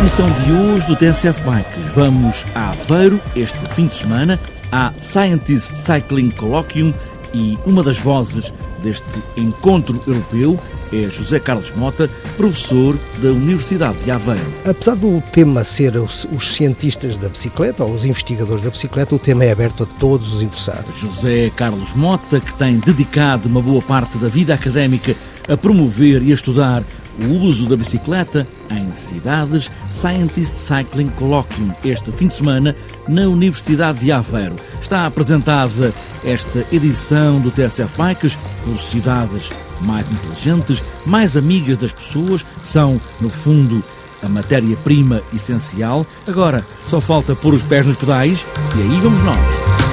emissão de hoje do TSF Bikes. Vamos a Aveiro este fim de semana, à Scientist Cycling Colloquium e uma das vozes deste encontro europeu é José Carlos Mota, professor da Universidade de Aveiro. Apesar do tema ser os, os, cientistas da bicicleta ou os investigadores da bicicleta, o tema é aberto a todos os interessados. José Carlos Mota, que tem dedicado uma boa parte da vida académica a promover e a estudar o uso da bicicleta em cidades, Scientist Cycling Colloquium, este fim de semana, na Universidade de Aveiro. Está apresentada esta edição do TSF Bikes por cidades mais inteligentes, mais amigas das pessoas, são, no fundo, a matéria-prima essencial. Agora só falta pôr os pés nos pedais e aí vamos nós.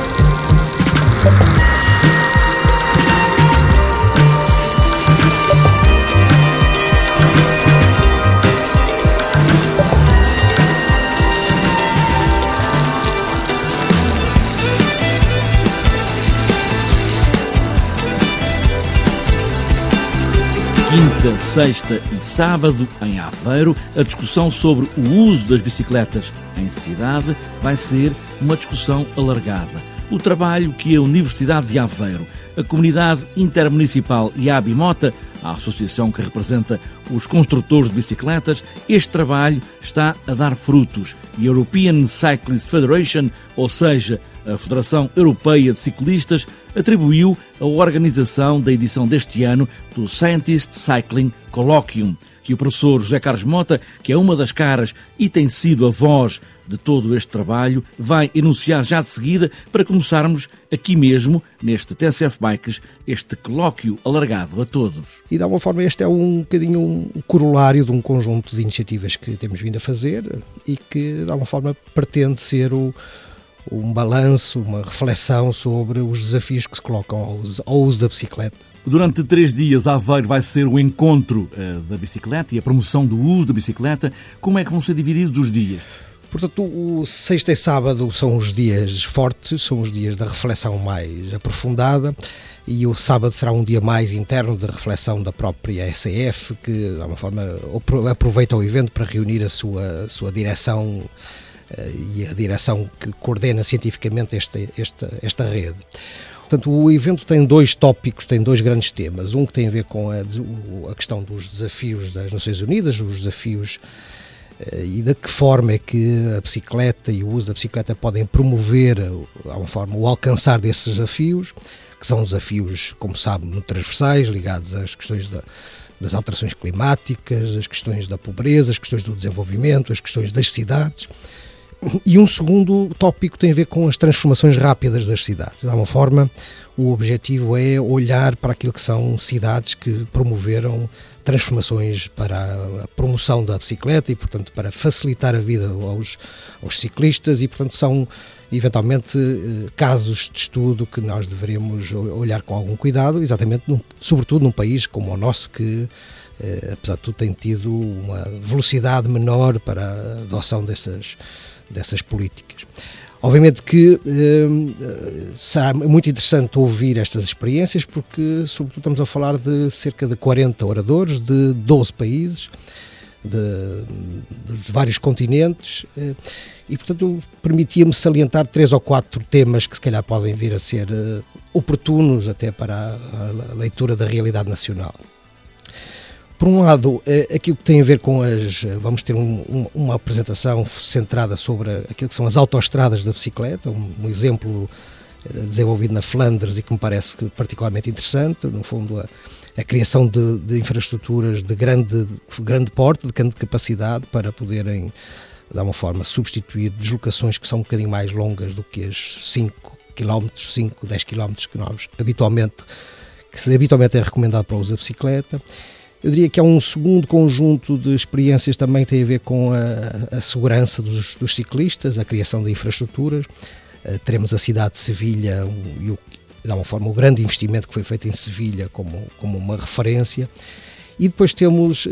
Quinta, sexta e sábado, em Aveiro, a discussão sobre o uso das bicicletas em cidade vai ser uma discussão alargada. O trabalho que a Universidade de Aveiro, a Comunidade Intermunicipal e a Abimota, a associação que representa os construtores de bicicletas, este trabalho está a dar frutos. European Cyclist Federation, ou seja, a Federação Europeia de Ciclistas atribuiu a organização da edição deste ano do Scientist Cycling Colloquium, que o professor José Carlos Mota, que é uma das caras e tem sido a voz de todo este trabalho, vai enunciar já de seguida para começarmos aqui mesmo, neste TSF Bikes, este colóquio alargado a todos. E de alguma forma este é um bocadinho um corolário de um conjunto de iniciativas que temos vindo a fazer e que de alguma forma pretende ser o um balanço, uma reflexão sobre os desafios que se colocam ao uso, ao uso da bicicleta. Durante três dias, Aveiro vai ser o encontro uh, da bicicleta e a promoção do uso da bicicleta. Como é que vão ser divididos os dias? Portanto, o sexta e sábado são os dias fortes, são os dias da reflexão mais aprofundada e o sábado será um dia mais interno de reflexão da própria SEF, que de alguma forma aproveita o evento para reunir a sua, a sua direção e a direção que coordena cientificamente esta, esta, esta rede. Portanto, o evento tem dois tópicos, tem dois grandes temas. Um que tem a ver com a, a questão dos desafios das Nações Unidas, os desafios eh, e de que forma é que a bicicleta e o uso da bicicleta podem promover, de alguma forma, o alcançar desses desafios, que são desafios, como sabe, muito transversais, ligados às questões da, das alterações climáticas, as questões da pobreza, as questões do desenvolvimento, as questões das cidades. E um segundo tópico tem a ver com as transformações rápidas das cidades. De alguma forma, o objetivo é olhar para aquilo que são cidades que promoveram transformações para a promoção da bicicleta e, portanto, para facilitar a vida aos, aos ciclistas e, portanto, são eventualmente eh, casos de estudo que nós deveríamos olhar com algum cuidado, exatamente, num, sobretudo num país como o nosso que eh, apesar de tudo tem tido uma velocidade menor para a adoção dessas dessas políticas. Obviamente que eh, será muito interessante ouvir estas experiências, porque, sobretudo, estamos a falar de cerca de 40 oradores de 12 países, de, de vários continentes, eh, e, portanto, permitia-me salientar três ou quatro temas que, se calhar, podem vir a ser eh, oportunos até para a, a leitura da realidade nacional. Por um lado, eh, aquilo que tem a ver com as. Eh, vamos ter um, um, uma apresentação centrada sobre aquilo que são as autoestradas da bicicleta, um, exemplo eh, desenvolvido na Flandres e que me parece particularmente interessante, no fundo, a, a criação de, de, infraestruturas de grande, de grande porte, de grande capacidade para poderem, de alguma forma, substituir deslocações que são um bocadinho mais longas do que as 5 km, 5, 10 km que nós habitualmente, que habitualmente é recomendado para o uso da bicicleta. Eu diria que há um segundo conjunto de experiências também que tem a ver com a, a segurança dos, dos, ciclistas, a criação de infraestruturas. Uh, teremos a cidade de Sevilha e, o, de alguma forma, o grande investimento que foi feito em Sevilha como, como uma referência. E depois temos uh,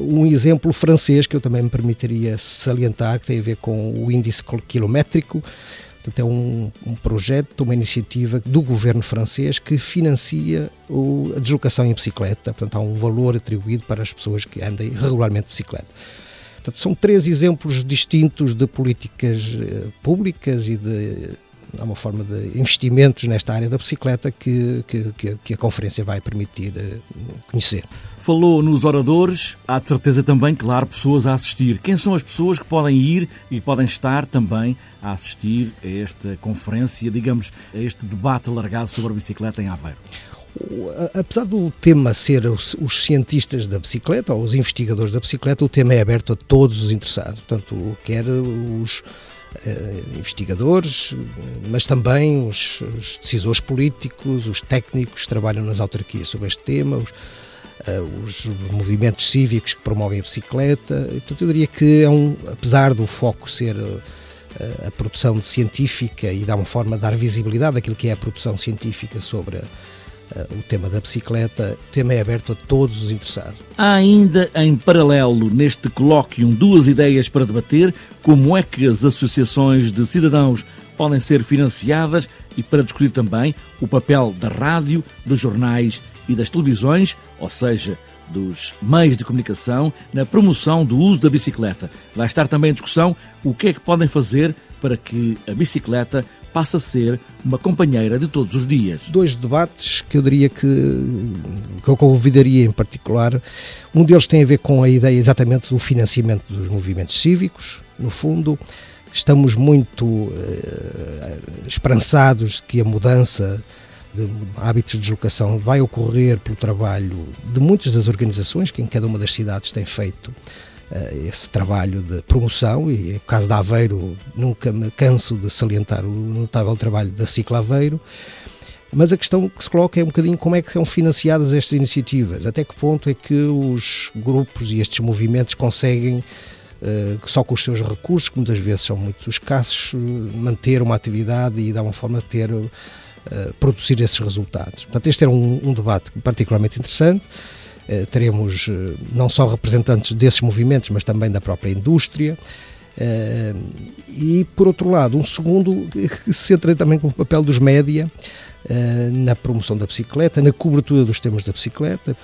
um exemplo francês que eu também me permitiria salientar, que tem a ver com o índice quilométrico, Portanto, é um, um, projeto, uma iniciativa do governo francês que financia o, a deslocação em bicicleta. Portanto, há um valor atribuído para as pessoas que andem regularmente de bicicleta. Portanto, são três exemplos distintos de políticas eh, públicas e de há uma forma de investimentos nesta área da bicicleta que, que, que a conferência vai permitir eh, conhecer. Falou nos oradores, há de certeza também, claro, pessoas a assistir. Quem são as pessoas que podem ir e podem estar também a assistir a esta conferência, digamos, a este debate alargado sobre a bicicleta em Aveiro? Apesar do tema ser os, os, cientistas da bicicleta ou os investigadores da bicicleta, o tema é aberto a todos os interessados. Portanto, quer os investigadores, mas também os, os, decisores políticos, os técnicos que trabalham nas autarquias sobre este tema, os, uh, os movimentos cívicos que promovem a bicicleta. Portanto, eu diria que é um, apesar do foco ser uh, a produção científica e dar uma forma de dar visibilidade àquilo que é a produção científica sobre a o tema da bicicleta, o tema é aberto a todos os interessados. Há ainda em paralelo neste colóquio duas ideias para debater, como é que as associações de cidadãos podem ser financiadas e para discutir também o papel da rádio, dos jornais e das televisões, ou seja, dos meios de comunicação na promoção do uso da bicicleta. Vai estar também em discussão o que é que podem fazer para que a bicicleta passe a ser uma companheira de todos os dias. Dois debates que eu diria que, que eu convidaria em particular. Um deles tem a ver com a ideia exatamente do financiamento dos movimentos cívicos. No fundo, estamos muito uh, esperançados que a mudança de hábitos de deslocação vai ocorrer pelo trabalho de muitas das organizações que em cada uma das cidades têm feito esse trabalho de promoção e no caso da Aveiro nunca me canso de salientar o notável trabalho da Cicla Aveiro mas a questão que se coloca é um bocadinho como é que são financiadas estas iniciativas, até que ponto é que os grupos e estes movimentos conseguem Uh, só com os seus recursos, que muitas vezes são muito escassos, manter uma atividade e dar uma forma de ter uh, produzir esses resultados. Portanto, este era um, um debate particularmente interessante. Uh, teremos uh, não só representantes desses movimentos, mas também da própria indústria. e, por outro lado, um segundo que se centra também com o papel dos média na promoção da bicicleta, na cobertura dos temas da bicicleta,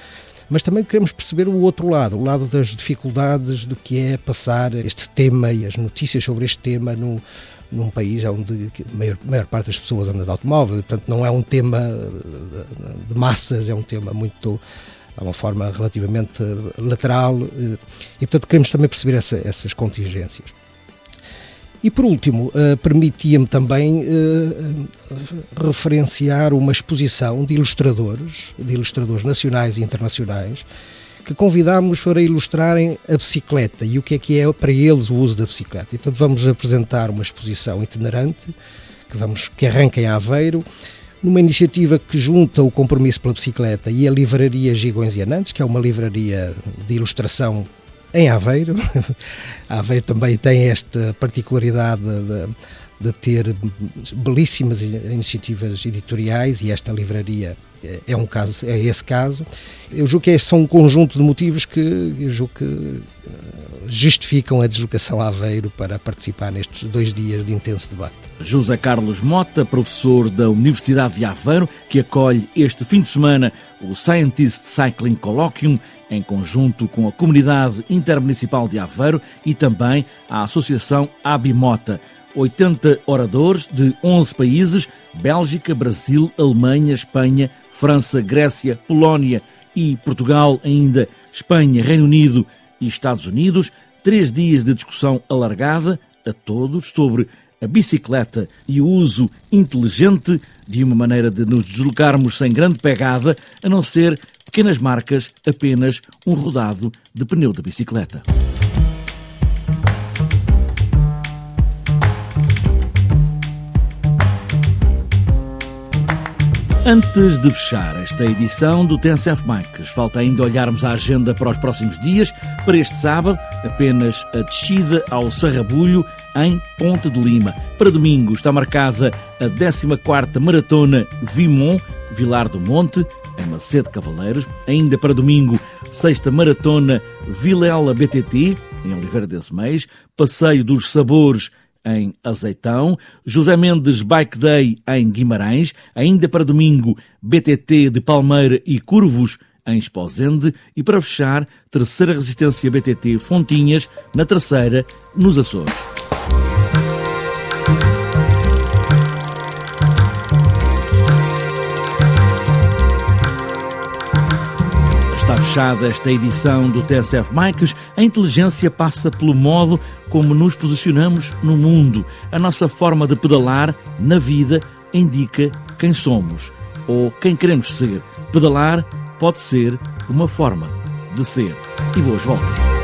mas também queremos perceber o outro lado, o lado das dificuldades do que é passar este tema e as notícias sobre este tema no, num país onde a maior, maior parte das pessoas anda de automóvel, portanto não é um tema de massas, é um tema muito de uma forma relativamente lateral eh, e portanto queremos também perceber essa, essas contingências. E por último, uh, permitia-me também referenciar uma exposição de ilustradores, de ilustradores nacionais e internacionais, que convidámos para ilustrarem a bicicleta e o que é que é para eles o uso da bicicleta. E, portanto, vamos apresentar uma exposição itinerante que, vamos, que arranca em Aveiro, numa iniciativa que junta o compromisso pela bicicleta e a livraria Gigões e Anantes, que é uma livraria de ilustração em Aveiro. Aveiro também tem esta particularidade de, de ter belíssimas iniciativas editoriais e esta livraria é um caso, é esse caso. Eu julgo que são um conjunto de motivos que eu julgo que eh, justificam a deslocação a Aveiro para participar nestes dois dias de intenso debate. José Carlos Mota, professor da Universidade de Aveiro, que acolhe este fim de semana o Scientist Cycling Colloquium em conjunto com a Comunidade Intermunicipal de Aveiro e também a Associação Abimota. 80 oradores de 11 países Bélgica, Brasil, Alemanha, Espanha, França, Grécia, Polónia e Portugal, ainda Espanha, Reino Unido e Estados Unidos. Três dias de discussão alargada a todos sobre a bicicleta e o uso inteligente de uma maneira de nos deslocarmos sem grande pegada, a não ser pequenas marcas, apenas um rodado de pneu da bicicleta. Antes de fechar esta edição do TNCF Bikes, falta ainda olharmos a agenda para os próximos dias. Para este sábado, apenas a descida ao Sarrabulho em Ponte de Lima. Para domingo está marcada a 14ª Maratona Vimon, Vilar do Monte, em Macedo Cavaleiros. Ainda para domingo, sexta Maratona Vilela BTT, em Oliveira desse mês. Passeio dos Sabores em Azeitão, José Mendes Bike Day em Guimarães, ainda para domingo BTT de Palmeira e Curvos em Esposende. E para fechar, terceira resistência BTT Fontinhas, na terceira, nos Açores. Está fechada esta edição do TSF Bikes. A inteligência passa pelo modo como nos posicionamos no mundo. A nossa forma de pedalar na vida indica quem somos ou quem queremos ser. Pedalar pode ser uma forma de ser. E boas voltas.